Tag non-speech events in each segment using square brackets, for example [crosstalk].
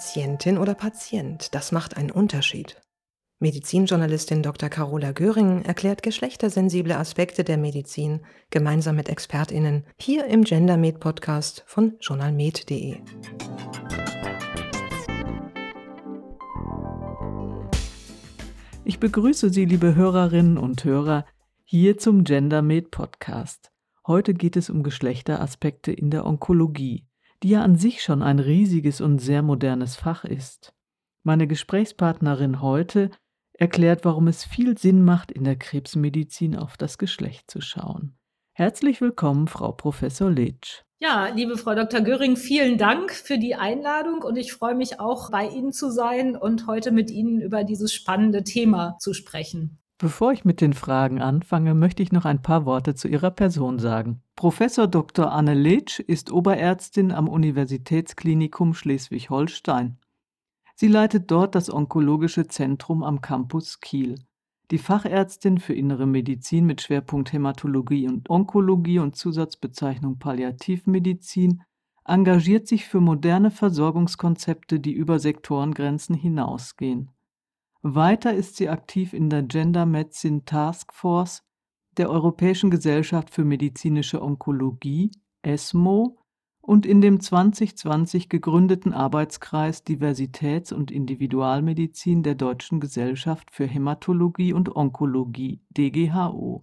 Patientin oder Patient, das macht einen Unterschied. Medizinjournalistin Dr. Carola Göring erklärt geschlechtersensible Aspekte der Medizin gemeinsam mit ExpertInnen hier im GenderMed Podcast von journalmed.de. Ich begrüße Sie, liebe Hörerinnen und Hörer, hier zum GenderMed Podcast. Heute geht es um Geschlechteraspekte in der Onkologie, die ja an sich schon ein riesiges und sehr modernes Fach ist. Meine Gesprächspartnerin heute erklärt, warum es viel Sinn macht, in der Krebsmedizin auf das Geschlecht zu schauen. Herzlich willkommen, Frau Professor Litsch. Ja, liebe Frau Dr. Göring, vielen Dank für die Einladung und ich freue mich auch, bei Ihnen zu sein und heute mit Ihnen über dieses spannende Thema zu sprechen. Bevor ich mit den Fragen anfange, möchte ich noch ein paar Worte zu Ihrer Person sagen. Professor Dr. Anne Litsch ist Oberärztin am Universitätsklinikum Schleswig-Holstein. Sie leitet dort das Onkologische Zentrum am Campus Kiel. Die Fachärztin für Innere Medizin mit Schwerpunkt Hämatologie und Onkologie und Zusatzbezeichnung Palliativmedizin engagiert sich für moderne Versorgungskonzepte, die über Sektorengrenzen hinausgehen. Weiter ist sie aktiv in der Gender Medicine Task Force der Europäischen Gesellschaft für medizinische Onkologie ESMO und in dem 2020 gegründeten Arbeitskreis Diversitäts- und Individualmedizin der Deutschen Gesellschaft für Hämatologie und Onkologie DGHO.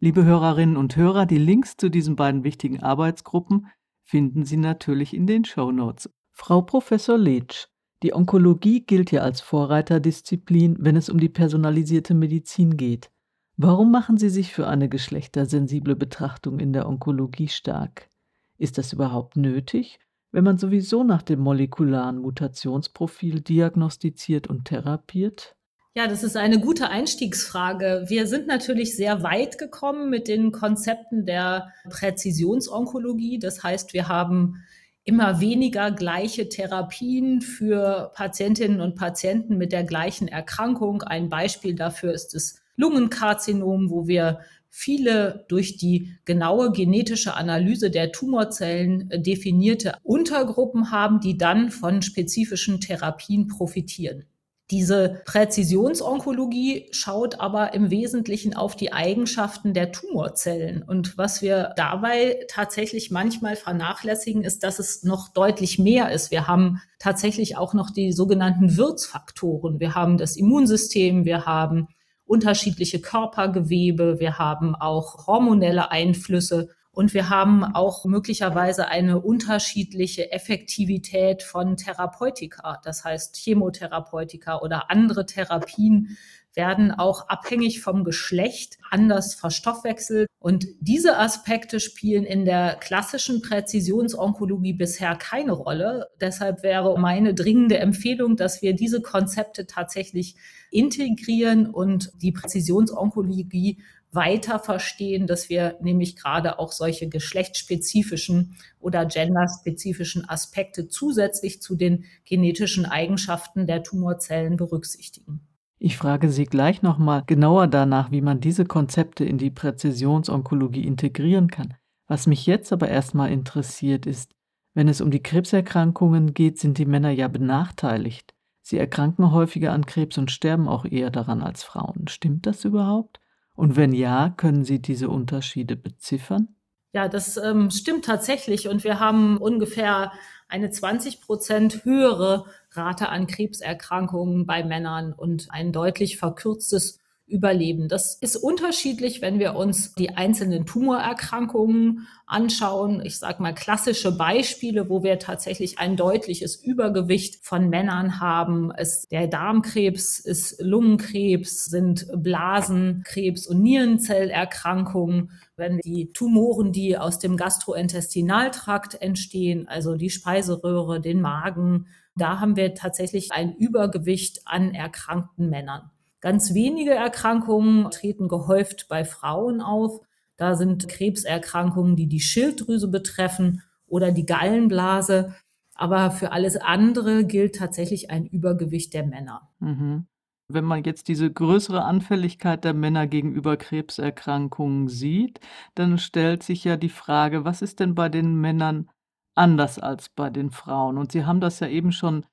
Liebe Hörerinnen und Hörer, die Links zu diesen beiden wichtigen Arbeitsgruppen finden Sie natürlich in den Show Notes. Frau Professor Letsch, die Onkologie gilt ja als Vorreiterdisziplin, wenn es um die personalisierte Medizin geht. Warum machen Sie sich für eine geschlechtersensible Betrachtung in der Onkologie stark? Ist das überhaupt nötig, wenn man sowieso nach dem molekularen Mutationsprofil diagnostiziert und therapiert? Ja, das ist eine gute Einstiegsfrage. Wir sind natürlich sehr weit gekommen mit den Konzepten der Präzisionsonkologie. Das heißt, wir haben immer weniger gleiche Therapien für Patientinnen und Patienten mit der gleichen Erkrankung. Ein Beispiel dafür ist das Lungenkarzinom, wo wir viele durch die genaue genetische Analyse der Tumorzellen äh, definierte Untergruppen haben, die dann von spezifischen Therapien profitieren. Diese Präzisionsonkologie schaut aber im Wesentlichen auf die Eigenschaften der Tumorzellen. Und was wir dabei tatsächlich manchmal vernachlässigen, ist, dass es noch deutlich mehr ist. Wir haben tatsächlich auch noch die sogenannten Wirtsfaktoren. Wir haben das Immunsystem, wir haben unterschiedliche Körpergewebe, wir haben auch hormonelle Einflüsse und wir haben auch möglicherweise eine unterschiedliche Effektivität von Therapeutika. Das heißt, Chemotherapeutika oder andere Therapien werden auch abhängig vom Geschlecht anders verstoffwechselt. Und diese Aspekte spielen in der klassischen Präzisionsonkologie bisher keine Rolle. Deshalb wäre meine dringende Empfehlung, dass wir diese Konzepte tatsächlich integrieren und die Präzisionsonkologie weiter verstehen, dass wir nämlich gerade auch solche geschlechtsspezifischen oder genderspezifischen Aspekte zusätzlich zu den genetischen Eigenschaften der Tumorzellen berücksichtigen. Ich frage Sie gleich nochmal genauer danach, wie man diese Konzepte in die Präzisionsonkologie integrieren kann. Was mich jetzt aber erstmal interessiert ist, wenn es um die Krebserkrankungen geht, sind die Männer ja benachteiligt. Sie erkranken häufiger an Krebs und sterben auch eher daran als Frauen. Stimmt das überhaupt? Und wenn ja, können Sie diese Unterschiede beziffern? Ja, das ähm, stimmt tatsächlich. Und wir haben ungefähr eine 20 Prozent höhere Rate an Krebserkrankungen bei Männern und ein deutlich verkürztes überleben. Das ist unterschiedlich, wenn wir uns die einzelnen Tumorerkrankungen anschauen. Ich sage mal klassische Beispiele, wo wir tatsächlich ein deutliches Übergewicht von Männern haben. Es, der Darmkrebs ist Lungenkrebs, sind Blasenkrebs und Nierenzellerkrankungen. Wenn die Tumoren, die aus dem Gastrointestinaltrakt entstehen, also die Speiseröhre, den Magen, da haben wir tatsächlich ein Übergewicht an erkrankten Männern. Ganz wenige Erkrankungen treten gehäuft bei Frauen auf. Da sind Krebserkrankungen, die die Schilddrüse betreffen oder die Gallenblase. Aber für alles andere gilt tatsächlich ein Übergewicht der Männer. Mhm. Wenn man jetzt diese größere Anfälligkeit der Männer gegenüber Krebserkrankungen sieht, dann stellt sich ja die Frage, was ist denn bei den Männern anders als bei den Frauen? Und Sie haben das ja eben schon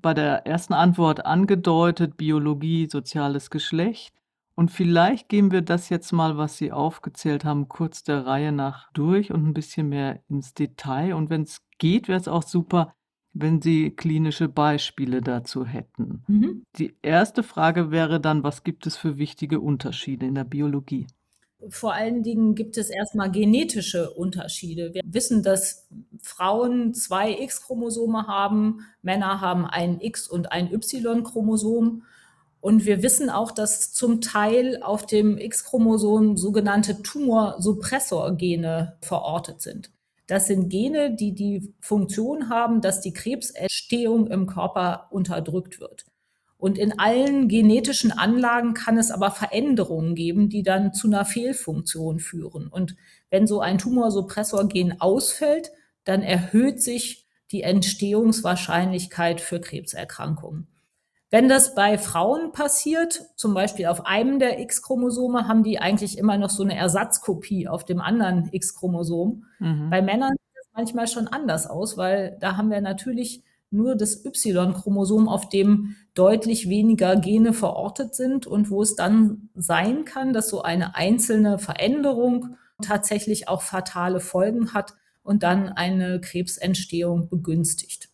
bei der ersten Antwort angedeutet, Biologie, soziales Geschlecht. Und vielleicht gehen wir das jetzt mal, was Sie aufgezählt haben, kurz der Reihe nach durch und ein bisschen mehr ins Detail. Und wenn es geht, wäre es auch super, wenn Sie klinische Beispiele dazu hätten. Mhm. Die erste Frage wäre dann, was gibt es für wichtige Unterschiede in der Biologie? Vor allen Dingen gibt es erstmal genetische Unterschiede. Wir wissen, dass Frauen zwei X-Chromosome haben, Männer haben ein X- und ein Y-Chromosom. Und wir wissen auch, dass zum Teil auf dem X-Chromosom sogenannte Tumorsuppressorgene verortet sind. Das sind Gene, die die Funktion haben, dass die Krebsentstehung im Körper unterdrückt wird. Und in allen genetischen Anlagen kann es aber Veränderungen geben, die dann zu einer Fehlfunktion führen. Und wenn so ein Tumorsuppressorgen ausfällt, dann erhöht sich die Entstehungswahrscheinlichkeit für Krebserkrankungen. Wenn das bei Frauen passiert, zum Beispiel auf einem der X-Chromosome, haben die eigentlich immer noch so eine Ersatzkopie auf dem anderen X-Chromosom. Mhm. Bei Männern sieht es manchmal schon anders aus, weil da haben wir natürlich nur das Y-Chromosom, auf dem deutlich weniger Gene verortet sind und wo es dann sein kann, dass so eine einzelne Veränderung tatsächlich auch fatale Folgen hat und dann eine Krebsentstehung begünstigt.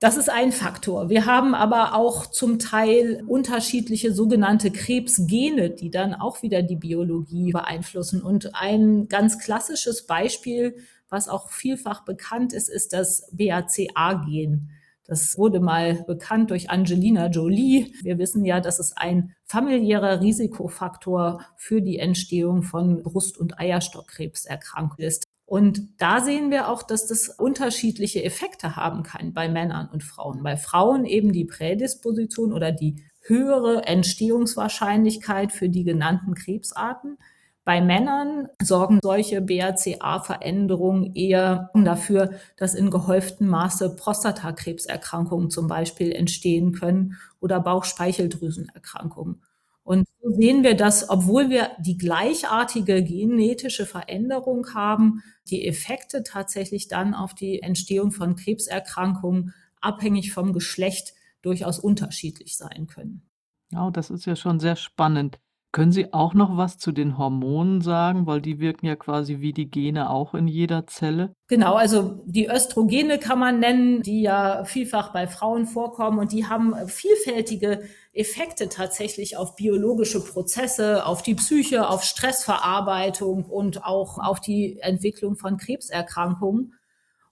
Das ist ein Faktor. Wir haben aber auch zum Teil unterschiedliche sogenannte Krebsgene, die dann auch wieder die Biologie beeinflussen. Und ein ganz klassisches Beispiel, was auch vielfach bekannt ist, ist das BACA-Gen. Das wurde mal bekannt durch Angelina Jolie. Wir wissen ja, dass es ein familiärer Risikofaktor für die Entstehung von Brust- und Eierstockkrebserkrankungen ist. Und da sehen wir auch, dass das unterschiedliche Effekte haben kann bei Männern und Frauen. Bei Frauen eben die Prädisposition oder die höhere Entstehungswahrscheinlichkeit für die genannten Krebsarten. Bei Männern sorgen solche BRCA-Veränderungen eher dafür, dass in gehäuftem Maße Prostatakrebserkrankungen zum Beispiel entstehen können oder Bauchspeicheldrüsenerkrankungen. Und so sehen wir, dass, obwohl wir die gleichartige genetische Veränderung haben, die Effekte tatsächlich dann auf die Entstehung von Krebserkrankungen abhängig vom Geschlecht durchaus unterschiedlich sein können. Ja, das ist ja schon sehr spannend. Können Sie auch noch was zu den Hormonen sagen, weil die wirken ja quasi wie die Gene auch in jeder Zelle? Genau, also die Östrogene kann man nennen, die ja vielfach bei Frauen vorkommen und die haben vielfältige Effekte tatsächlich auf biologische Prozesse, auf die Psyche, auf Stressverarbeitung und auch auf die Entwicklung von Krebserkrankungen.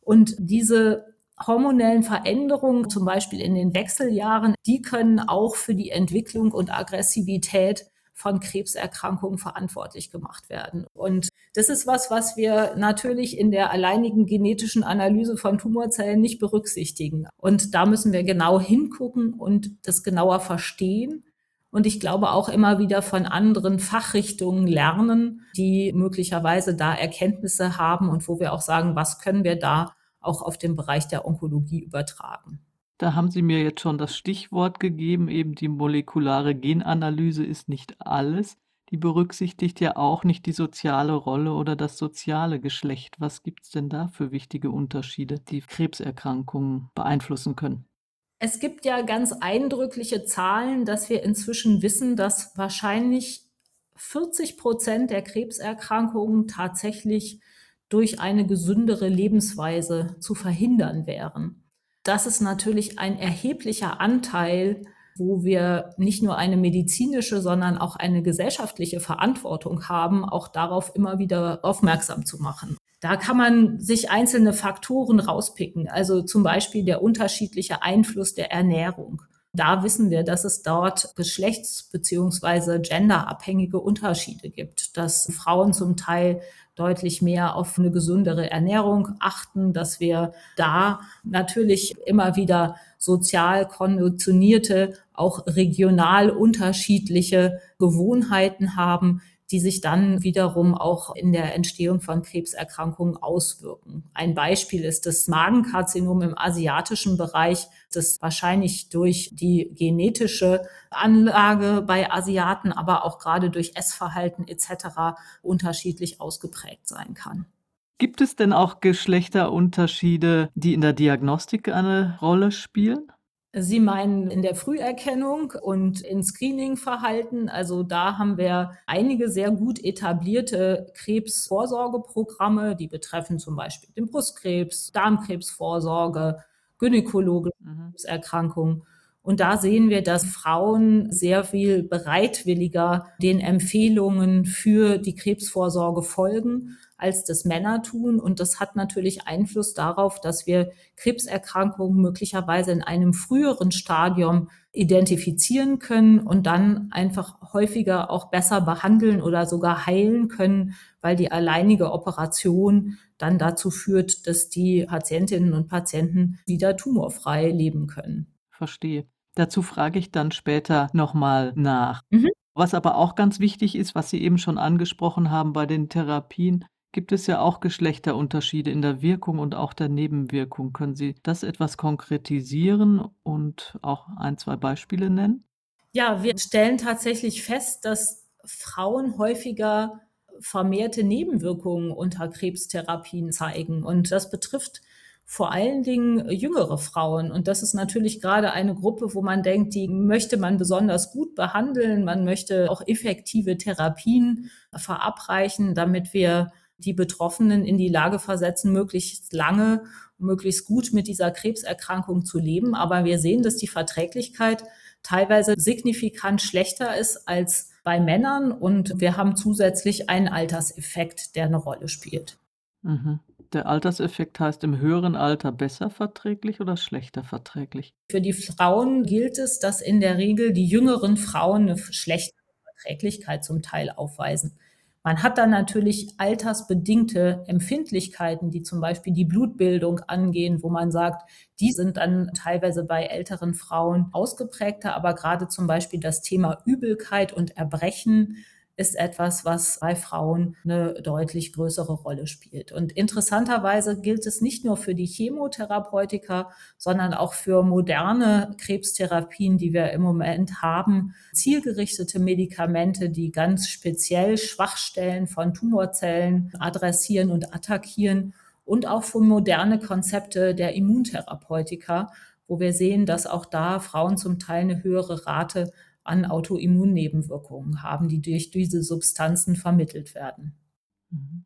Und diese hormonellen Veränderungen, zum Beispiel in den Wechseljahren, die können auch für die Entwicklung und Aggressivität von Krebserkrankungen verantwortlich gemacht werden. Und das ist was, was wir natürlich in der alleinigen genetischen Analyse von Tumorzellen nicht berücksichtigen. Und da müssen wir genau hingucken und das genauer verstehen. Und ich glaube auch immer wieder von anderen Fachrichtungen lernen, die möglicherweise da Erkenntnisse haben und wo wir auch sagen, was können wir da auch auf den Bereich der Onkologie übertragen. Da haben Sie mir jetzt schon das Stichwort gegeben, eben die molekulare Genanalyse ist nicht alles. Die berücksichtigt ja auch nicht die soziale Rolle oder das soziale Geschlecht. Was gibt es denn da für wichtige Unterschiede, die Krebserkrankungen beeinflussen können? Es gibt ja ganz eindrückliche Zahlen, dass wir inzwischen wissen, dass wahrscheinlich 40 Prozent der Krebserkrankungen tatsächlich durch eine gesündere Lebensweise zu verhindern wären das ist natürlich ein erheblicher Anteil, wo wir nicht nur eine medizinische, sondern auch eine gesellschaftliche Verantwortung haben, auch darauf immer wieder aufmerksam zu machen. Da kann man sich einzelne Faktoren rauspicken, also zum Beispiel der unterschiedliche Einfluss der Ernährung. Da wissen wir, dass es dort geschlechts- bzw. genderabhängige Unterschiede gibt, dass Frauen zum Teil deutlich mehr auf eine gesündere Ernährung achten, dass wir da natürlich immer wieder sozial konditionierte, auch regional unterschiedliche Gewohnheiten haben, die sich dann wiederum auch in der Entstehung von Krebserkrankungen auswirken. Ein Beispiel ist das Magenkarzinom im asiatischen Bereich, das wahrscheinlich durch die genetische Anlage bei Asiaten, aber auch gerade durch Essverhalten etc. unterschiedlich ausgeprägt sein kann. Gibt es denn auch Geschlechterunterschiede, die in der Diagnostik eine Rolle spielen? Sie meinen in der Früherkennung und in Screening-Verhalten. Also da haben wir einige sehr gut etablierte Krebsvorsorgeprogramme, die betreffen zum Beispiel den Brustkrebs, Darmkrebsvorsorge, gynäkologische mhm. Erkrankungen. Und da sehen wir, dass Frauen sehr viel bereitwilliger den Empfehlungen für die Krebsvorsorge folgen als das Männer tun. Und das hat natürlich Einfluss darauf, dass wir Krebserkrankungen möglicherweise in einem früheren Stadium identifizieren können und dann einfach häufiger auch besser behandeln oder sogar heilen können, weil die alleinige Operation dann dazu führt, dass die Patientinnen und Patienten wieder tumorfrei leben können. Verstehe. Dazu frage ich dann später nochmal nach. Mhm. Was aber auch ganz wichtig ist, was Sie eben schon angesprochen haben bei den Therapien, gibt es ja auch Geschlechterunterschiede in der Wirkung und auch der Nebenwirkung. Können Sie das etwas konkretisieren und auch ein, zwei Beispiele nennen? Ja, wir stellen tatsächlich fest, dass Frauen häufiger vermehrte Nebenwirkungen unter Krebstherapien zeigen. Und das betrifft vor allen Dingen jüngere Frauen. Und das ist natürlich gerade eine Gruppe, wo man denkt, die möchte man besonders gut behandeln. Man möchte auch effektive Therapien verabreichen, damit wir die Betroffenen in die Lage versetzen, möglichst lange, möglichst gut mit dieser Krebserkrankung zu leben. Aber wir sehen, dass die Verträglichkeit teilweise signifikant schlechter ist als bei Männern und wir haben zusätzlich einen Alterseffekt, der eine Rolle spielt. Mhm. Der Alterseffekt heißt im höheren Alter besser verträglich oder schlechter verträglich? Für die Frauen gilt es, dass in der Regel die jüngeren Frauen eine schlechte Verträglichkeit zum Teil aufweisen. Man hat dann natürlich altersbedingte Empfindlichkeiten, die zum Beispiel die Blutbildung angehen, wo man sagt, die sind dann teilweise bei älteren Frauen ausgeprägter, aber gerade zum Beispiel das Thema Übelkeit und Erbrechen ist etwas, was bei Frauen eine deutlich größere Rolle spielt. Und interessanterweise gilt es nicht nur für die Chemotherapeutika, sondern auch für moderne Krebstherapien, die wir im Moment haben, zielgerichtete Medikamente, die ganz speziell Schwachstellen von Tumorzellen adressieren und attackieren und auch für moderne Konzepte der Immuntherapeutika, wo wir sehen, dass auch da Frauen zum Teil eine höhere Rate an Autoimmunnebenwirkungen haben, die durch diese Substanzen vermittelt werden.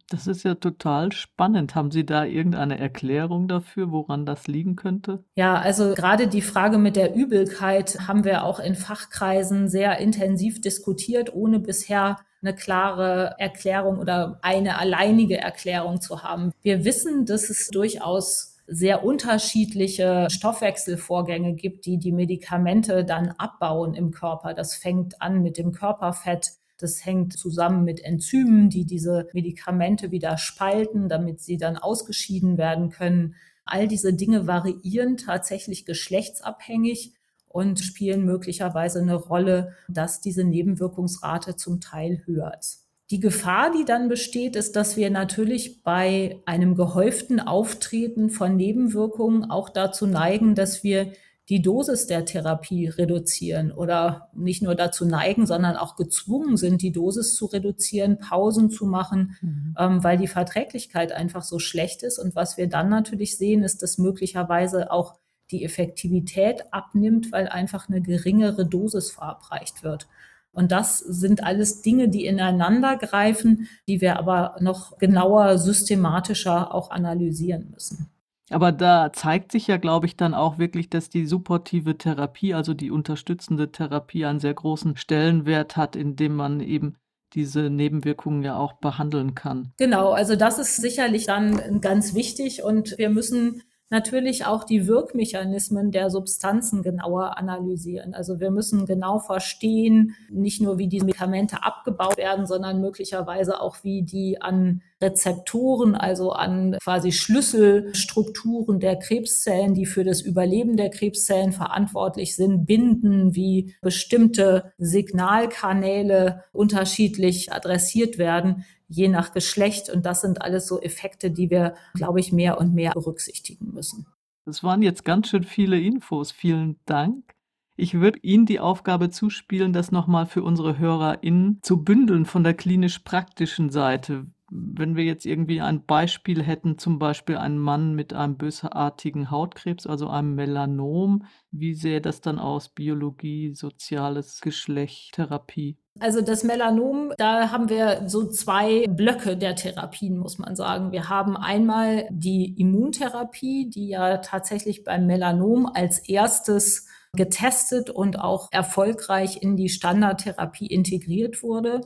Das ist ja total spannend. Haben Sie da irgendeine Erklärung dafür, woran das liegen könnte? Ja, also gerade die Frage mit der Übelkeit haben wir auch in Fachkreisen sehr intensiv diskutiert, ohne bisher eine klare Erklärung oder eine alleinige Erklärung zu haben. Wir wissen, dass es durchaus sehr unterschiedliche Stoffwechselvorgänge gibt, die die Medikamente dann abbauen im Körper. Das fängt an mit dem Körperfett. Das hängt zusammen mit Enzymen, die diese Medikamente wieder spalten, damit sie dann ausgeschieden werden können. All diese Dinge variieren tatsächlich geschlechtsabhängig und spielen möglicherweise eine Rolle, dass diese Nebenwirkungsrate zum Teil höher ist. Die Gefahr, die dann besteht, ist, dass wir natürlich bei einem gehäuften Auftreten von Nebenwirkungen auch dazu neigen, dass wir die Dosis der Therapie reduzieren oder nicht nur dazu neigen, sondern auch gezwungen sind, die Dosis zu reduzieren, Pausen zu machen, mhm. ähm, weil die Verträglichkeit einfach so schlecht ist. Und was wir dann natürlich sehen, ist, dass möglicherweise auch die Effektivität abnimmt, weil einfach eine geringere Dosis verabreicht wird. Und das sind alles Dinge, die ineinander greifen, die wir aber noch genauer, systematischer auch analysieren müssen. Aber da zeigt sich ja, glaube ich, dann auch wirklich, dass die supportive Therapie, also die unterstützende Therapie, einen sehr großen Stellenwert hat, indem man eben diese Nebenwirkungen ja auch behandeln kann. Genau, also das ist sicherlich dann ganz wichtig und wir müssen natürlich auch die Wirkmechanismen der Substanzen genauer analysieren. Also wir müssen genau verstehen, nicht nur wie diese Medikamente abgebaut werden, sondern möglicherweise auch wie die an Rezeptoren, also an quasi Schlüsselstrukturen der Krebszellen, die für das Überleben der Krebszellen verantwortlich sind, binden, wie bestimmte Signalkanäle unterschiedlich adressiert werden je nach Geschlecht. Und das sind alles so Effekte, die wir, glaube ich, mehr und mehr berücksichtigen müssen. Das waren jetzt ganz schön viele Infos. Vielen Dank. Ich würde Ihnen die Aufgabe zuspielen, das nochmal für unsere HörerInnen zu bündeln von der klinisch-praktischen Seite. Wenn wir jetzt irgendwie ein Beispiel hätten, zum Beispiel ein Mann mit einem bösartigen Hautkrebs, also einem Melanom, wie sähe das dann aus? Biologie, soziales Geschlecht, Therapie? Also das Melanom, da haben wir so zwei Blöcke der Therapien, muss man sagen. Wir haben einmal die Immuntherapie, die ja tatsächlich beim Melanom als erstes getestet und auch erfolgreich in die Standardtherapie integriert wurde.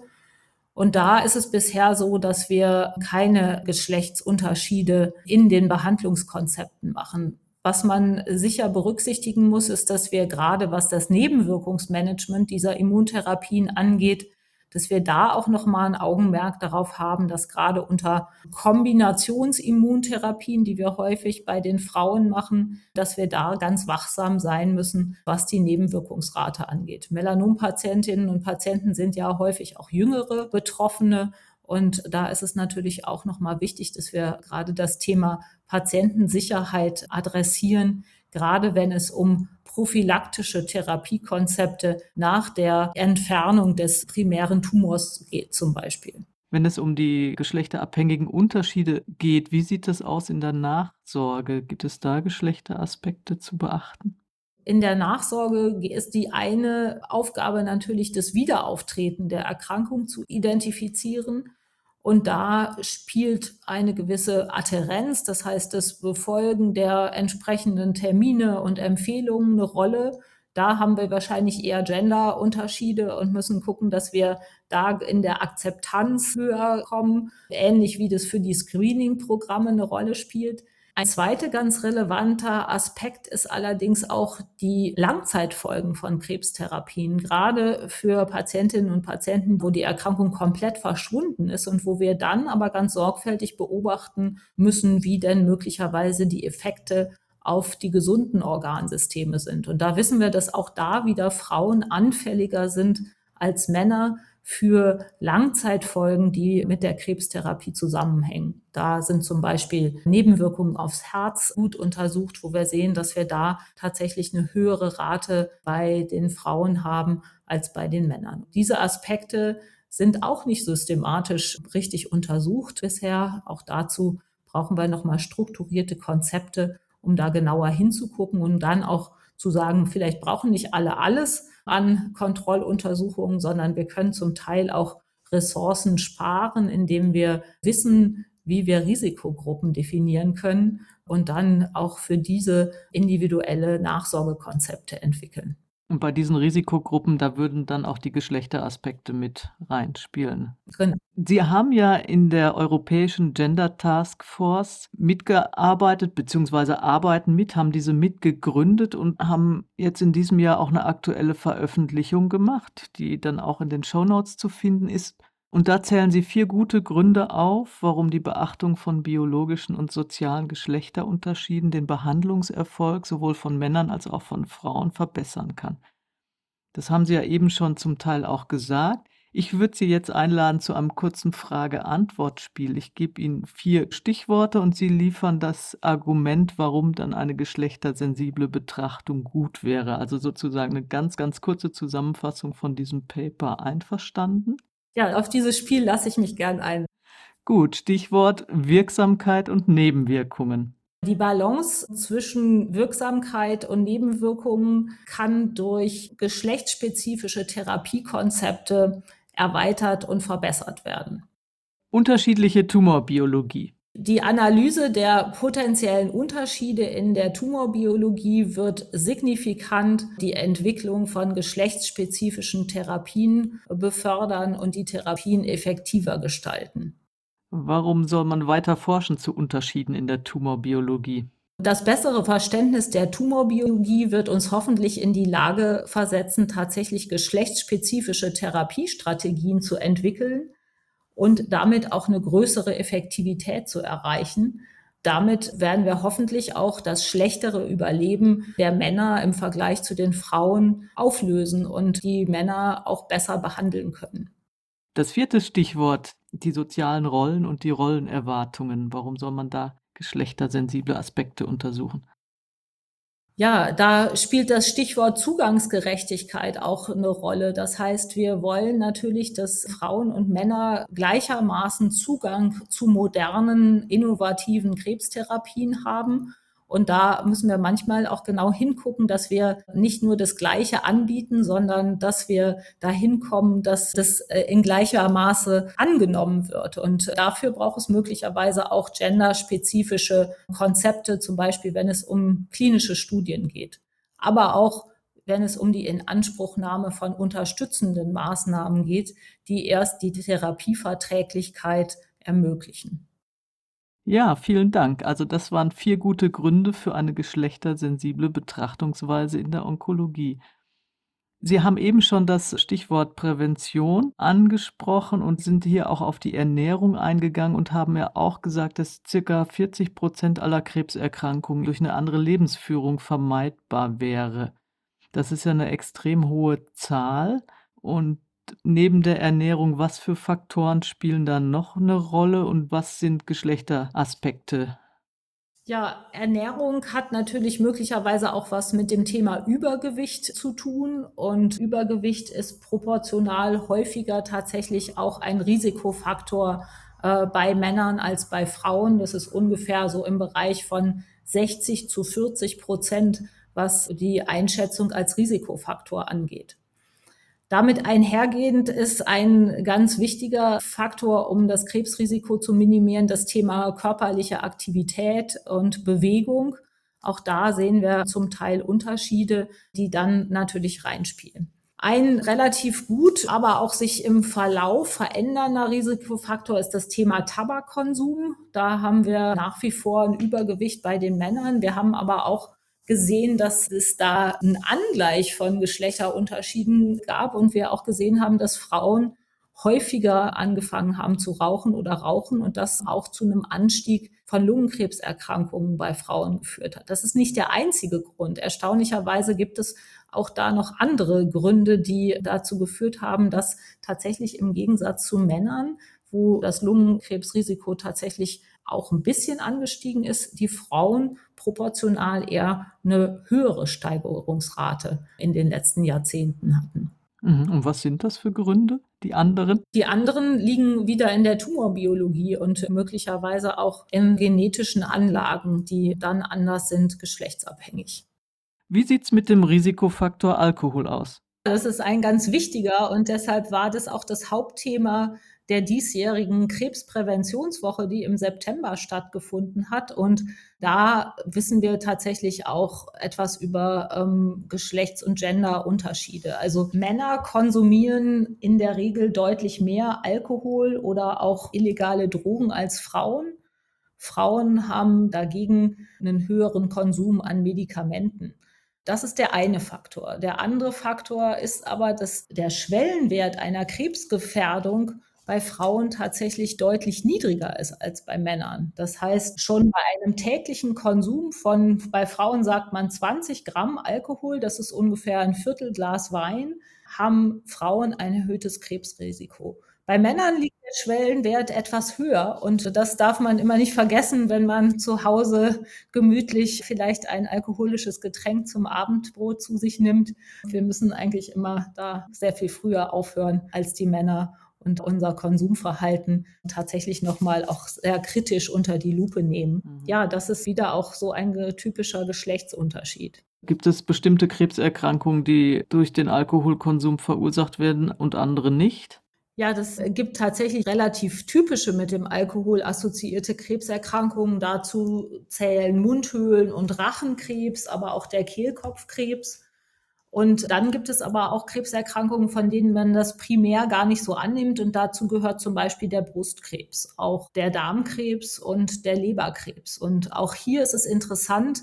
Und da ist es bisher so, dass wir keine Geschlechtsunterschiede in den Behandlungskonzepten machen. Was man sicher berücksichtigen muss, ist, dass wir gerade was das Nebenwirkungsmanagement dieser Immuntherapien angeht, dass wir da auch nochmal ein Augenmerk darauf haben, dass gerade unter Kombinationsimmuntherapien, die wir häufig bei den Frauen machen, dass wir da ganz wachsam sein müssen, was die Nebenwirkungsrate angeht. Melanompatientinnen und Patienten sind ja häufig auch jüngere Betroffene und da ist es natürlich auch nochmal wichtig, dass wir gerade das Thema Patientensicherheit adressieren, gerade wenn es um prophylaktische Therapiekonzepte nach der Entfernung des primären Tumors geht zum Beispiel. Wenn es um die geschlechterabhängigen Unterschiede geht, wie sieht das aus in der Nachsorge? Gibt es da Geschlechteraspekte zu beachten? In der Nachsorge ist die eine Aufgabe natürlich das Wiederauftreten der Erkrankung zu identifizieren. Und da spielt eine gewisse Adherenz, das heißt das Befolgen der entsprechenden Termine und Empfehlungen eine Rolle. Da haben wir wahrscheinlich eher Gender-Unterschiede und müssen gucken, dass wir da in der Akzeptanz höher kommen, ähnlich wie das für die Screening-Programme eine Rolle spielt. Ein zweiter ganz relevanter Aspekt ist allerdings auch die Langzeitfolgen von Krebstherapien, gerade für Patientinnen und Patienten, wo die Erkrankung komplett verschwunden ist und wo wir dann aber ganz sorgfältig beobachten müssen, wie denn möglicherweise die Effekte auf die gesunden Organsysteme sind. Und da wissen wir, dass auch da wieder Frauen anfälliger sind als Männer für Langzeitfolgen, die mit der Krebstherapie zusammenhängen. Da sind zum Beispiel Nebenwirkungen aufs Herz gut untersucht, wo wir sehen, dass wir da tatsächlich eine höhere Rate bei den Frauen haben als bei den Männern. Diese Aspekte sind auch nicht systematisch richtig untersucht bisher. Auch dazu brauchen wir nochmal strukturierte Konzepte, um da genauer hinzugucken und dann auch zu sagen, vielleicht brauchen nicht alle alles, an Kontrolluntersuchungen, sondern wir können zum Teil auch Ressourcen sparen, indem wir wissen, wie wir Risikogruppen definieren können und dann auch für diese individuelle Nachsorgekonzepte entwickeln. Und bei diesen Risikogruppen, da würden dann auch die Geschlechteraspekte mit reinspielen. Genau. Sie haben ja in der Europäischen Gender Task Force mitgearbeitet, beziehungsweise arbeiten mit, haben diese mitgegründet und haben jetzt in diesem Jahr auch eine aktuelle Veröffentlichung gemacht, die dann auch in den Show Notes zu finden ist. Und da zählen Sie vier gute Gründe auf, warum die Beachtung von biologischen und sozialen Geschlechterunterschieden den Behandlungserfolg sowohl von Männern als auch von Frauen verbessern kann. Das haben Sie ja eben schon zum Teil auch gesagt. Ich würde Sie jetzt einladen zu einem kurzen Frage-Antwort-Spiel. Ich gebe Ihnen vier Stichworte und Sie liefern das Argument, warum dann eine geschlechtersensible Betrachtung gut wäre. Also sozusagen eine ganz, ganz kurze Zusammenfassung von diesem Paper. Einverstanden? Ja, auf dieses Spiel lasse ich mich gern ein. Gut, Stichwort Wirksamkeit und Nebenwirkungen. Die Balance zwischen Wirksamkeit und Nebenwirkungen kann durch geschlechtsspezifische Therapiekonzepte erweitert und verbessert werden. Unterschiedliche Tumorbiologie. Die Analyse der potenziellen Unterschiede in der Tumorbiologie wird signifikant die Entwicklung von geschlechtsspezifischen Therapien befördern und die Therapien effektiver gestalten. Warum soll man weiter forschen zu Unterschieden in der Tumorbiologie? Das bessere Verständnis der Tumorbiologie wird uns hoffentlich in die Lage versetzen, tatsächlich geschlechtsspezifische Therapiestrategien zu entwickeln, und damit auch eine größere Effektivität zu erreichen. Damit werden wir hoffentlich auch das schlechtere Überleben der Männer im Vergleich zu den Frauen auflösen und die Männer auch besser behandeln können. Das vierte Stichwort, die sozialen Rollen und die Rollenerwartungen. Warum soll man da geschlechtersensible Aspekte untersuchen? Ja, da spielt das Stichwort Zugangsgerechtigkeit auch eine Rolle. Das heißt, wir wollen natürlich, dass Frauen und Männer gleichermaßen Zugang zu modernen, innovativen Krebstherapien haben. Und da müssen wir manchmal auch genau hingucken, dass wir nicht nur das Gleiche anbieten, sondern dass wir dahin kommen, dass das äh, in gleicher Maße angenommen wird. Und dafür braucht es möglicherweise auch genderspezifische Konzepte, zum Beispiel wenn es um klinische Studien geht. Aber auch wenn es um die Inanspruchnahme von unterstützenden Maßnahmen geht, die erst die Therapieverträglichkeit ermöglichen. Ja, vielen Dank. Also das waren vier gute Gründe für eine geschlechtersensible Betrachtungsweise in der Onkologie. Sie haben eben schon das Stichwort Prävention angesprochen und sind hier auch auf die Ernährung eingegangen und haben ja auch gesagt, dass circa 40 Prozent aller Krebserkrankungen durch eine andere Lebensführung vermeidbar wäre. Das ist ja eine extrem hohe Zahl und neben der Ernährung, was für Faktoren spielen da noch eine Rolle und was sind Geschlechteraspekte? Ja, Ernährung hat natürlich möglicherweise auch was mit dem Thema Übergewicht zu tun. Und Übergewicht ist proportional häufiger tatsächlich auch ein Risikofaktor äh, bei Männern als bei Frauen. Das ist ungefähr so im Bereich von 60 zu 40 Prozent, was die Einschätzung als Risikofaktor angeht. Damit einhergehend ist ein ganz wichtiger Faktor, um das Krebsrisiko zu minimieren, das Thema körperliche Aktivität und Bewegung. Auch da sehen wir zum Teil Unterschiede, die dann natürlich reinspielen. Ein relativ gut, aber auch sich im Verlauf verändernder Risikofaktor ist das Thema Tabakkonsum. Da haben wir nach wie vor ein Übergewicht bei den Männern. Wir haben aber auch gesehen, dass es da einen Angleich von Geschlechterunterschieden gab und wir auch gesehen haben, dass Frauen häufiger angefangen haben zu rauchen oder rauchen und das auch zu einem Anstieg von Lungenkrebserkrankungen bei Frauen geführt hat. Das ist nicht der einzige Grund. Erstaunlicherweise gibt es auch da noch andere Gründe, die dazu geführt haben, dass tatsächlich im Gegensatz zu Männern, wo das Lungenkrebsrisiko tatsächlich auch ein bisschen angestiegen ist, die Frauen proportional eher eine höhere Steigerungsrate in den letzten Jahrzehnten hatten. Mhm. Und was sind das für Gründe, die anderen? Die anderen liegen wieder in der Tumorbiologie und möglicherweise auch in genetischen Anlagen, die dann anders sind, geschlechtsabhängig. Wie sieht es mit dem Risikofaktor Alkohol aus? Das ist ein ganz wichtiger und deshalb war das auch das Hauptthema der diesjährigen Krebspräventionswoche, die im September stattgefunden hat. Und da wissen wir tatsächlich auch etwas über ähm, Geschlechts- und Genderunterschiede. Also Männer konsumieren in der Regel deutlich mehr Alkohol oder auch illegale Drogen als Frauen. Frauen haben dagegen einen höheren Konsum an Medikamenten. Das ist der eine Faktor. Der andere Faktor ist aber, dass der Schwellenwert einer Krebsgefährdung bei Frauen tatsächlich deutlich niedriger ist als bei Männern. Das heißt, schon bei einem täglichen Konsum von, bei Frauen sagt man 20 Gramm Alkohol, das ist ungefähr ein Viertel Glas Wein, haben Frauen ein erhöhtes Krebsrisiko. Bei Männern liegt der Schwellenwert etwas höher und das darf man immer nicht vergessen, wenn man zu Hause gemütlich vielleicht ein alkoholisches Getränk zum Abendbrot zu sich nimmt. Wir müssen eigentlich immer da sehr viel früher aufhören als die Männer und unser Konsumverhalten tatsächlich nochmal auch sehr kritisch unter die Lupe nehmen. Mhm. Ja, das ist wieder auch so ein typischer Geschlechtsunterschied. Gibt es bestimmte Krebserkrankungen, die durch den Alkoholkonsum verursacht werden und andere nicht? Ja, das gibt tatsächlich relativ typische mit dem Alkohol assoziierte Krebserkrankungen. Dazu zählen Mundhöhlen- und Rachenkrebs, aber auch der Kehlkopfkrebs. Und dann gibt es aber auch Krebserkrankungen, von denen man das primär gar nicht so annimmt. Und dazu gehört zum Beispiel der Brustkrebs, auch der Darmkrebs und der Leberkrebs. Und auch hier ist es interessant,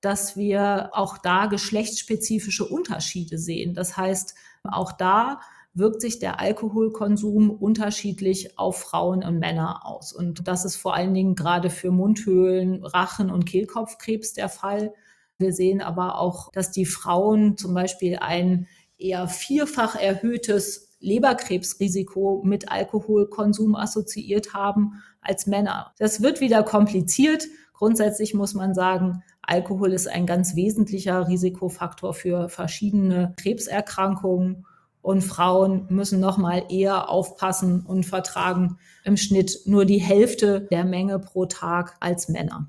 dass wir auch da geschlechtsspezifische Unterschiede sehen. Das heißt, auch da wirkt sich der Alkoholkonsum unterschiedlich auf Frauen und Männer aus. Und das ist vor allen Dingen gerade für Mundhöhlen, Rachen und Kehlkopfkrebs der Fall. Wir sehen aber auch, dass die Frauen zum Beispiel ein eher vierfach erhöhtes Leberkrebsrisiko mit Alkoholkonsum assoziiert haben als Männer. Das wird wieder kompliziert. Grundsätzlich muss man sagen, Alkohol ist ein ganz wesentlicher Risikofaktor für verschiedene Krebserkrankungen. Und Frauen müssen noch mal eher aufpassen und vertragen im Schnitt nur die Hälfte der Menge pro Tag als Männer.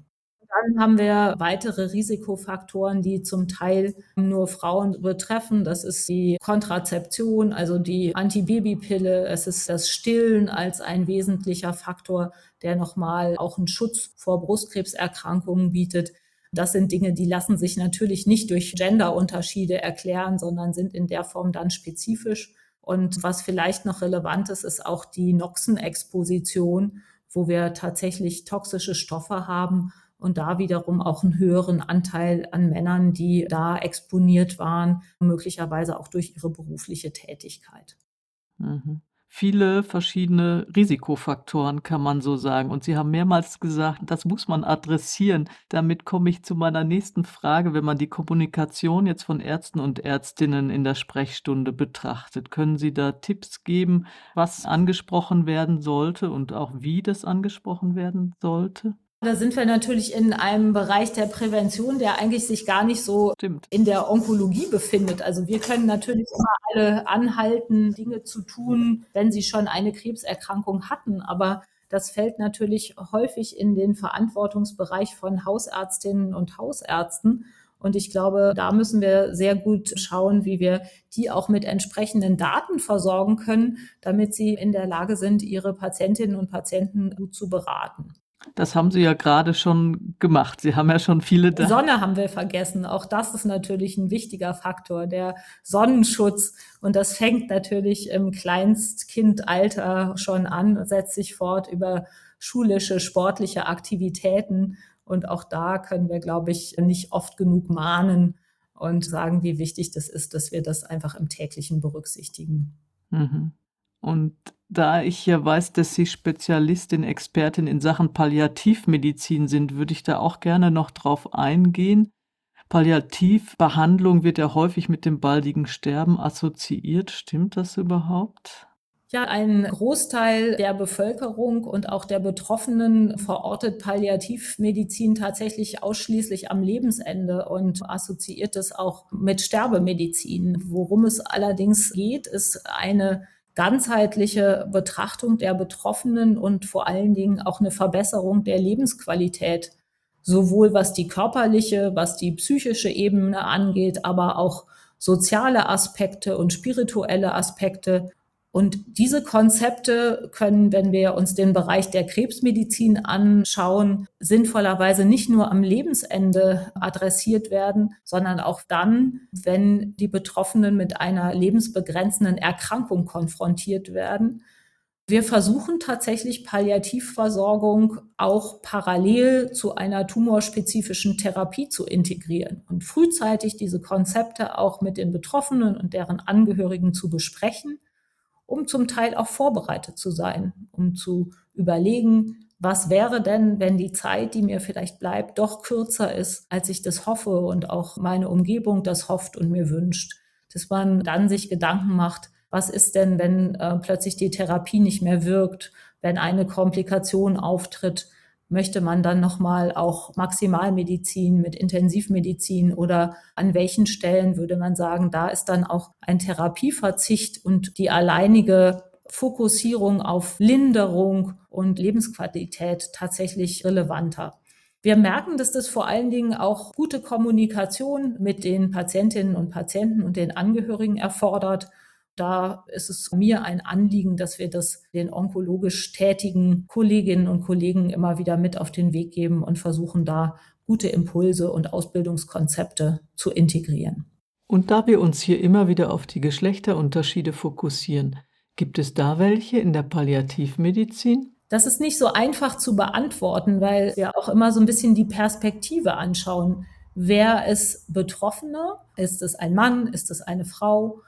Dann haben wir weitere Risikofaktoren, die zum Teil nur Frauen betreffen. Das ist die Kontrazeption, also die Antibabypille. Es ist das Stillen als ein wesentlicher Faktor, der nochmal auch einen Schutz vor Brustkrebserkrankungen bietet. Das sind Dinge, die lassen sich natürlich nicht durch Genderunterschiede erklären, sondern sind in der Form dann spezifisch. Und was vielleicht noch relevant ist, ist auch die Noxenexposition, wo wir tatsächlich toxische Stoffe haben und da wiederum auch einen höheren Anteil an Männern, die da exponiert waren, möglicherweise auch durch ihre berufliche Tätigkeit. Mhm viele verschiedene Risikofaktoren, kann man so sagen. Und Sie haben mehrmals gesagt, das muss man adressieren. Damit komme ich zu meiner nächsten Frage. Wenn man die Kommunikation jetzt von Ärzten und Ärztinnen in der Sprechstunde betrachtet, können Sie da Tipps geben, was angesprochen werden sollte und auch wie das angesprochen werden sollte? Da sind wir natürlich in einem Bereich der Prävention, der eigentlich sich gar nicht so Stimmt. in der Onkologie befindet. Also wir können natürlich immer alle anhalten, Dinge zu tun, wenn sie schon eine Krebserkrankung hatten. Aber das fällt natürlich häufig in den Verantwortungsbereich von Hausärztinnen und Hausärzten. Und ich glaube, da müssen wir sehr gut schauen, wie wir die auch mit entsprechenden Daten versorgen können, damit sie in der Lage sind, ihre Patientinnen und Patienten gut zu beraten. Das haben Sie ja gerade schon gemacht. Sie haben ja schon viele da. Sonne haben wir vergessen. Auch das ist natürlich ein wichtiger Faktor, der Sonnenschutz. Und das fängt natürlich im Kleinstkindalter schon an, setzt sich fort über schulische, sportliche Aktivitäten. Und auch da können wir, glaube ich, nicht oft genug mahnen und sagen, wie wichtig das ist, dass wir das einfach im täglichen berücksichtigen. Mhm. Und da ich ja weiß, dass Sie Spezialistin, Expertin in Sachen Palliativmedizin sind, würde ich da auch gerne noch drauf eingehen. Palliativbehandlung wird ja häufig mit dem baldigen Sterben assoziiert. Stimmt das überhaupt? Ja, ein Großteil der Bevölkerung und auch der Betroffenen verortet Palliativmedizin tatsächlich ausschließlich am Lebensende und assoziiert es auch mit Sterbemedizin. Worum es allerdings geht, ist eine ganzheitliche Betrachtung der Betroffenen und vor allen Dingen auch eine Verbesserung der Lebensqualität, sowohl was die körperliche, was die psychische Ebene angeht, aber auch soziale Aspekte und spirituelle Aspekte und diese Konzepte können, wenn wir uns den Bereich der Krebsmedizin anschauen, sinnvollerweise nicht nur am Lebensende adressiert werden, sondern auch dann, wenn die Betroffenen mit einer lebensbegrenzenden Erkrankung konfrontiert werden. Wir versuchen tatsächlich Palliativversorgung auch parallel zu einer tumorspezifischen Therapie zu integrieren und frühzeitig diese Konzepte auch mit den Betroffenen und deren Angehörigen zu besprechen um zum Teil auch vorbereitet zu sein, um zu überlegen, was wäre denn, wenn die Zeit, die mir vielleicht bleibt, doch kürzer ist, als ich das hoffe und auch meine Umgebung das hofft und mir wünscht. Dass man dann sich Gedanken macht, was ist denn, wenn äh, plötzlich die Therapie nicht mehr wirkt, wenn eine Komplikation auftritt, möchte man dann nochmal auch Maximalmedizin mit Intensivmedizin oder an welchen Stellen würde man sagen, da ist dann auch ein Therapieverzicht und die alleinige Fokussierung auf Linderung und Lebensqualität tatsächlich relevanter. Wir merken, dass das vor allen Dingen auch gute Kommunikation mit den Patientinnen und Patienten und den Angehörigen erfordert da ist es mir ein Anliegen, dass wir das den onkologisch tätigen Kolleginnen und Kollegen immer wieder mit auf den Weg geben und versuchen da gute Impulse und Ausbildungskonzepte zu integrieren. Und da wir uns hier immer wieder auf die Geschlechterunterschiede fokussieren, gibt es da welche in der Palliativmedizin? Das ist nicht so einfach zu beantworten, weil wir auch immer so ein bisschen die Perspektive anschauen. Wer ist Betroffener? Ist es ein Mann? Ist es eine Frau?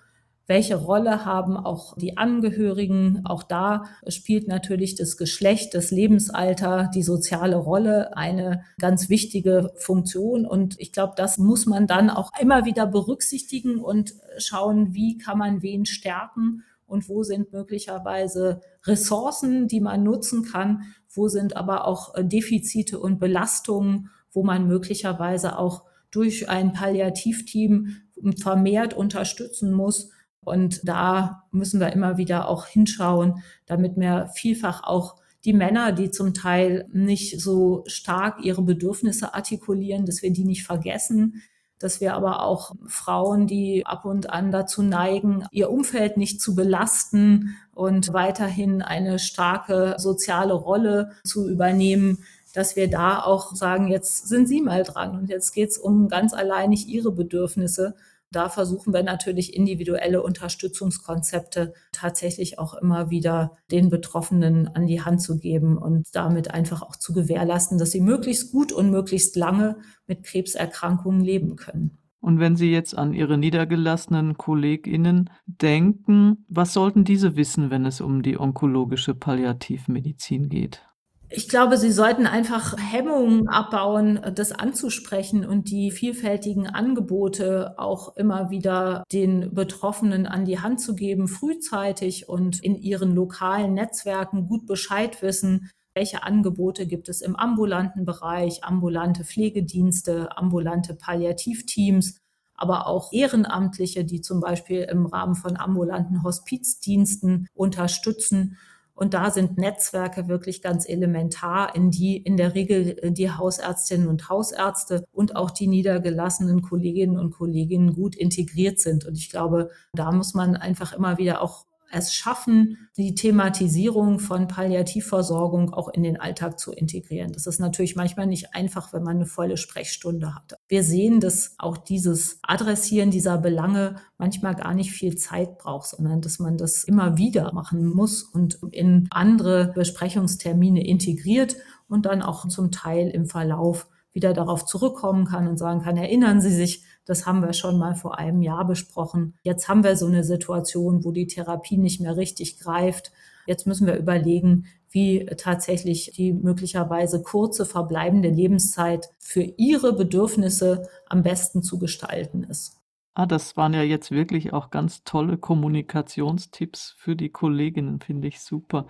Welche Rolle haben auch die Angehörigen? Auch da spielt natürlich das Geschlecht, das Lebensalter, die soziale Rolle eine ganz wichtige Funktion. Und ich glaube, das muss man dann auch immer wieder berücksichtigen und schauen, wie kann man wen stärken und wo sind möglicherweise Ressourcen, die man nutzen kann, wo sind aber auch Defizite und Belastungen, wo man möglicherweise auch durch ein Palliativteam vermehrt unterstützen muss. Und da müssen wir immer wieder auch hinschauen, damit wir vielfach auch die Männer, die zum Teil nicht so stark ihre Bedürfnisse artikulieren, dass wir die nicht vergessen, dass wir aber auch Frauen, die ab und an dazu neigen, ihr Umfeld nicht zu belasten und weiterhin eine starke soziale Rolle zu übernehmen, dass wir da auch sagen, jetzt sind Sie mal dran und jetzt geht es um ganz alleinig Ihre Bedürfnisse da versuchen wir natürlich individuelle Unterstützungskonzepte tatsächlich auch immer wieder den Betroffenen an die Hand zu geben und damit einfach auch zu gewährleisten, dass sie möglichst gut und möglichst lange mit Krebserkrankungen leben können. Und wenn Sie jetzt an Ihre niedergelassenen KollegInnen denken, was sollten diese wissen, wenn es um die onkologische Palliativmedizin geht? Ich glaube, sie sollten einfach Hemmungen abbauen, das anzusprechen und die vielfältigen Angebote auch immer wieder den Betroffenen an die Hand zu geben, frühzeitig und in ihren lokalen Netzwerken gut Bescheid wissen, welche Angebote gibt es im ambulanten Bereich, ambulante Pflegedienste, ambulante Palliativteams, aber auch Ehrenamtliche, die zum Beispiel im Rahmen von ambulanten Hospizdiensten unterstützen und da sind Netzwerke wirklich ganz elementar, in die in der Regel äh, die Hausärztinnen und Hausärzte und auch die niedergelassenen Kolleginnen und Kollegen gut integriert sind. Und ich glaube, da muss man einfach immer wieder auch es schaffen, die Thematisierung von Palliativversorgung auch in den Alltag zu integrieren. Das ist natürlich manchmal nicht einfach, wenn man eine volle Sprechstunde hat. Wir sehen, dass auch dieses Adressieren dieser Belange manchmal gar nicht viel Zeit braucht, sondern dass man das immer wieder machen muss und in andere Besprechungstermine integriert und dann auch zum Teil im Verlauf wieder darauf zurückkommen kann und sagen kann, erinnern Sie sich, das haben wir schon mal vor einem Jahr besprochen. Jetzt haben wir so eine Situation, wo die Therapie nicht mehr richtig greift. Jetzt müssen wir überlegen, wie tatsächlich die möglicherweise kurze verbleibende Lebenszeit für ihre Bedürfnisse am besten zu gestalten ist. Ah, das waren ja jetzt wirklich auch ganz tolle Kommunikationstipps für die Kolleginnen, finde ich super.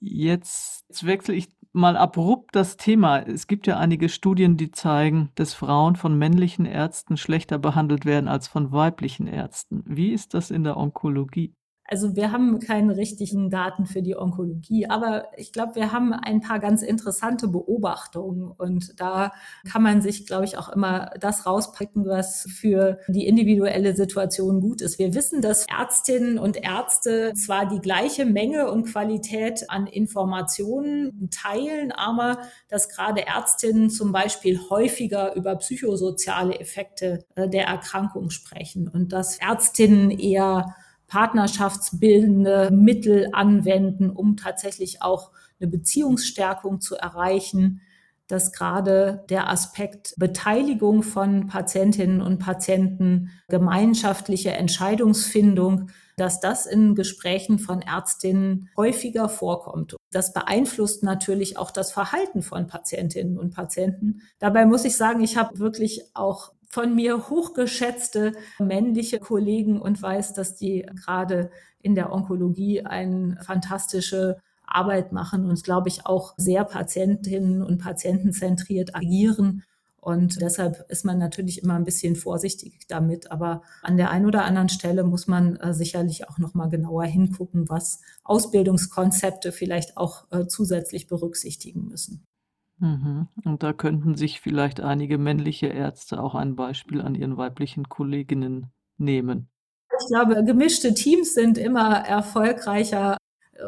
Jetzt wechsle ich mal abrupt das Thema. Es gibt ja einige Studien, die zeigen, dass Frauen von männlichen Ärzten schlechter behandelt werden als von weiblichen Ärzten. Wie ist das in der Onkologie? Also wir haben keine richtigen Daten für die Onkologie, aber ich glaube, wir haben ein paar ganz interessante Beobachtungen und da kann man sich, glaube ich, auch immer das rauspicken, was für die individuelle Situation gut ist. Wir wissen, dass Ärztinnen und Ärzte zwar die gleiche Menge und Qualität an Informationen teilen, aber dass gerade Ärztinnen zum Beispiel häufiger über psychosoziale Effekte äh, der Erkrankung sprechen und dass Ärztinnen eher partnerschaftsbildende Mittel anwenden, um tatsächlich auch eine Beziehungsstärkung zu erreichen, dass gerade der Aspekt Beteiligung von Patientinnen und Patienten, gemeinschaftliche Entscheidungsfindung, dass das in Gesprächen von Ärztinnen häufiger vorkommt. Das beeinflusst natürlich auch das Verhalten von Patientinnen und Patienten. Dabei muss ich sagen, ich habe wirklich auch von mir hochgeschätzte männliche Kollegen und weiß, dass die gerade in der Onkologie eine fantastische Arbeit machen und, glaube ich, auch sehr Patientinnen und Patienten zentriert agieren. Und deshalb ist man natürlich immer ein bisschen vorsichtig damit. Aber an der einen oder anderen Stelle muss man äh, sicherlich auch noch mal genauer hingucken, was Ausbildungskonzepte vielleicht auch äh, zusätzlich berücksichtigen müssen. Mhm. Und da könnten sich vielleicht einige männliche Ärzte auch ein Beispiel an ihren weiblichen Kolleginnen nehmen. Ich glaube, gemischte Teams sind immer erfolgreicher.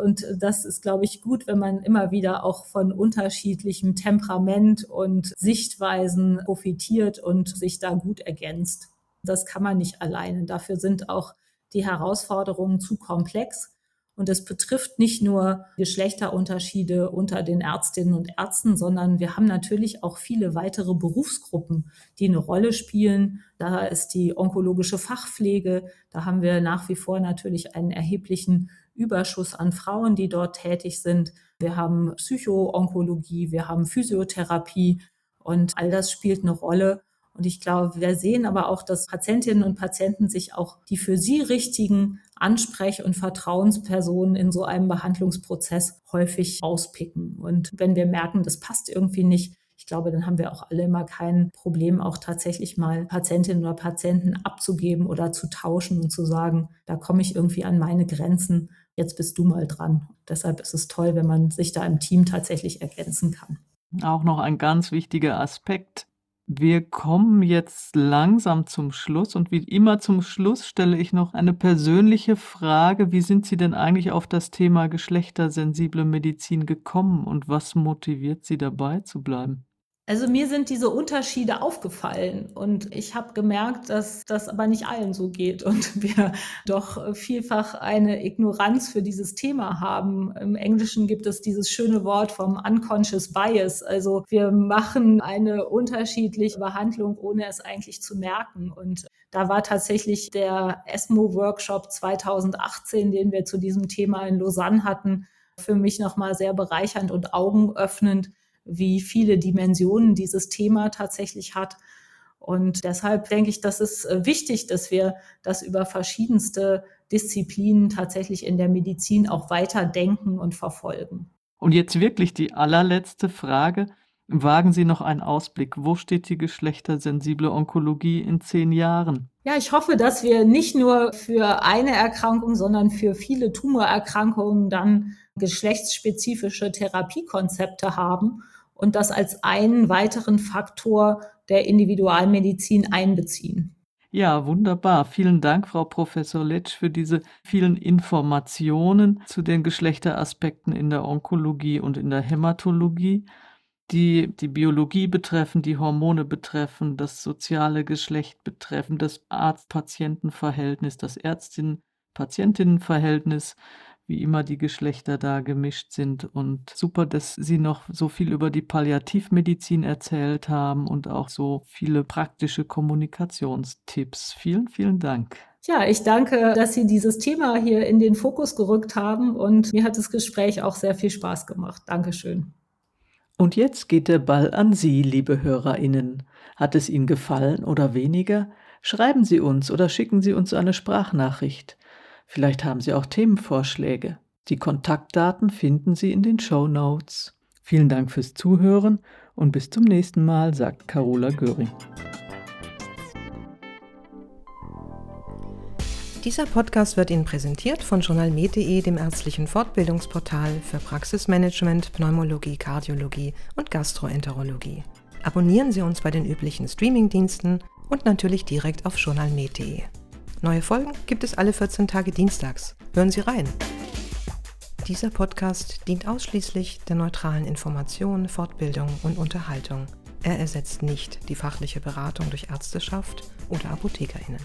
Und das ist, glaube ich, gut, wenn man immer wieder auch von unterschiedlichem Temperament und Sichtweisen profitiert und sich da gut ergänzt. Das kann man nicht alleine. Dafür sind auch die Herausforderungen zu komplex. Und es betrifft nicht nur Geschlechterunterschiede unter den Ärztinnen und Ärzten, sondern wir haben natürlich auch viele weitere Berufsgruppen, die eine Rolle spielen. Da ist die onkologische Fachpflege. Da haben wir nach wie vor natürlich einen erheblichen Überschuss an Frauen, die dort tätig sind. Wir haben Psychoonkologie, wir haben Physiotherapie und all das spielt eine Rolle. Und ich glaube, wir sehen aber auch, dass Patientinnen und Patienten sich auch die für sie richtigen Ansprech- und Vertrauenspersonen in so einem Behandlungsprozess häufig auspicken. Und wenn wir merken, das passt irgendwie nicht, ich glaube, dann haben wir auch alle immer kein Problem, auch tatsächlich mal Patientinnen oder Patienten abzugeben oder zu tauschen und zu sagen, da komme ich irgendwie an meine Grenzen, jetzt bist du mal dran. Deshalb ist es toll, wenn man sich da im Team tatsächlich ergänzen kann. Auch noch ein ganz wichtiger Aspekt. Wir kommen jetzt langsam zum Schluss und wie immer zum Schluss stelle ich noch eine persönliche Frage. Wie sind Sie denn eigentlich auf das Thema geschlechtersensible Medizin gekommen und was motiviert Sie dabei zu bleiben? Also mir sind diese Unterschiede aufgefallen und ich habe gemerkt, dass das aber nicht allen so geht und [laughs] wir doch vielfach eine Ignoranz für dieses Thema haben. Im Englischen gibt es dieses schöne Wort vom unconscious bias. Also wir machen eine unterschiedliche Behandlung, ohne es eigentlich zu merken. Und da war tatsächlich der ESMO-Workshop 2018, den wir zu diesem Thema in Lausanne hatten, für mich nochmal sehr bereichernd und augenöffnend wie viele Dimensionen dieses Thema tatsächlich hat. Und deshalb denke ich, das ist äh, wichtig, dass wir das über verschiedenste Disziplinen tatsächlich in der Medizin auch weiter denken und verfolgen. Und jetzt wirklich die allerletzte Frage. Wagen Sie noch einen Ausblick. Wo steht die geschlechtersensible Onkologie in zehn Jahren? Ja, ich hoffe, dass wir nicht nur für eine Erkrankung, sondern für viele Tumorerkrankungen dann geschlechtsspezifische Therapiekonzepte haben und das als einen weiteren Faktor der Individualmedizin einbeziehen. Ja, wunderbar. Vielen Dank, Frau Professor Letsch, für diese vielen Informationen zu den Geschlechteraspekten in der Onkologie und in der Hämatologie, die die Biologie betreffen, die Hormone betreffen, das soziale Geschlecht betreffen, das Arzt-Patienten-Verhältnis, das Ärztin-Patientinnen-Verhältnis wie immer die Geschlechter da gemischt sind. Und super, dass Sie noch so viel über die Palliativmedizin erzählt haben und auch so viele praktische Kommunikationstipps. Vielen, vielen Dank. Ja, ich danke, dass Sie dieses Thema hier in den Fokus gerückt haben und mir hat das Gespräch auch sehr viel Spaß gemacht. Dankeschön. Und jetzt geht der Ball an Sie, liebe Hörerinnen. Hat es Ihnen gefallen oder weniger? Schreiben Sie uns oder schicken Sie uns eine Sprachnachricht. Vielleicht haben Sie auch Themenvorschläge. Die Kontaktdaten finden Sie in den Show Notes. Vielen Dank fürs Zuhören und bis zum nächsten Mal, sagt Carola Göring. Dieser Podcast wird Ihnen präsentiert von journalmed.de, dem ärztlichen Fortbildungsportal für Praxismanagement, Pneumologie, Kardiologie und Gastroenterologie. Abonnieren Sie uns bei den üblichen Streamingdiensten und natürlich direkt auf journalmed.de. Neue Folgen gibt es alle 14 Tage dienstags. Hören Sie rein. Dieser Podcast dient ausschließlich der neutralen Information, Fortbildung und Unterhaltung. Er ersetzt nicht die fachliche Beratung durch Ärzteschaft oder Apothekerinnen.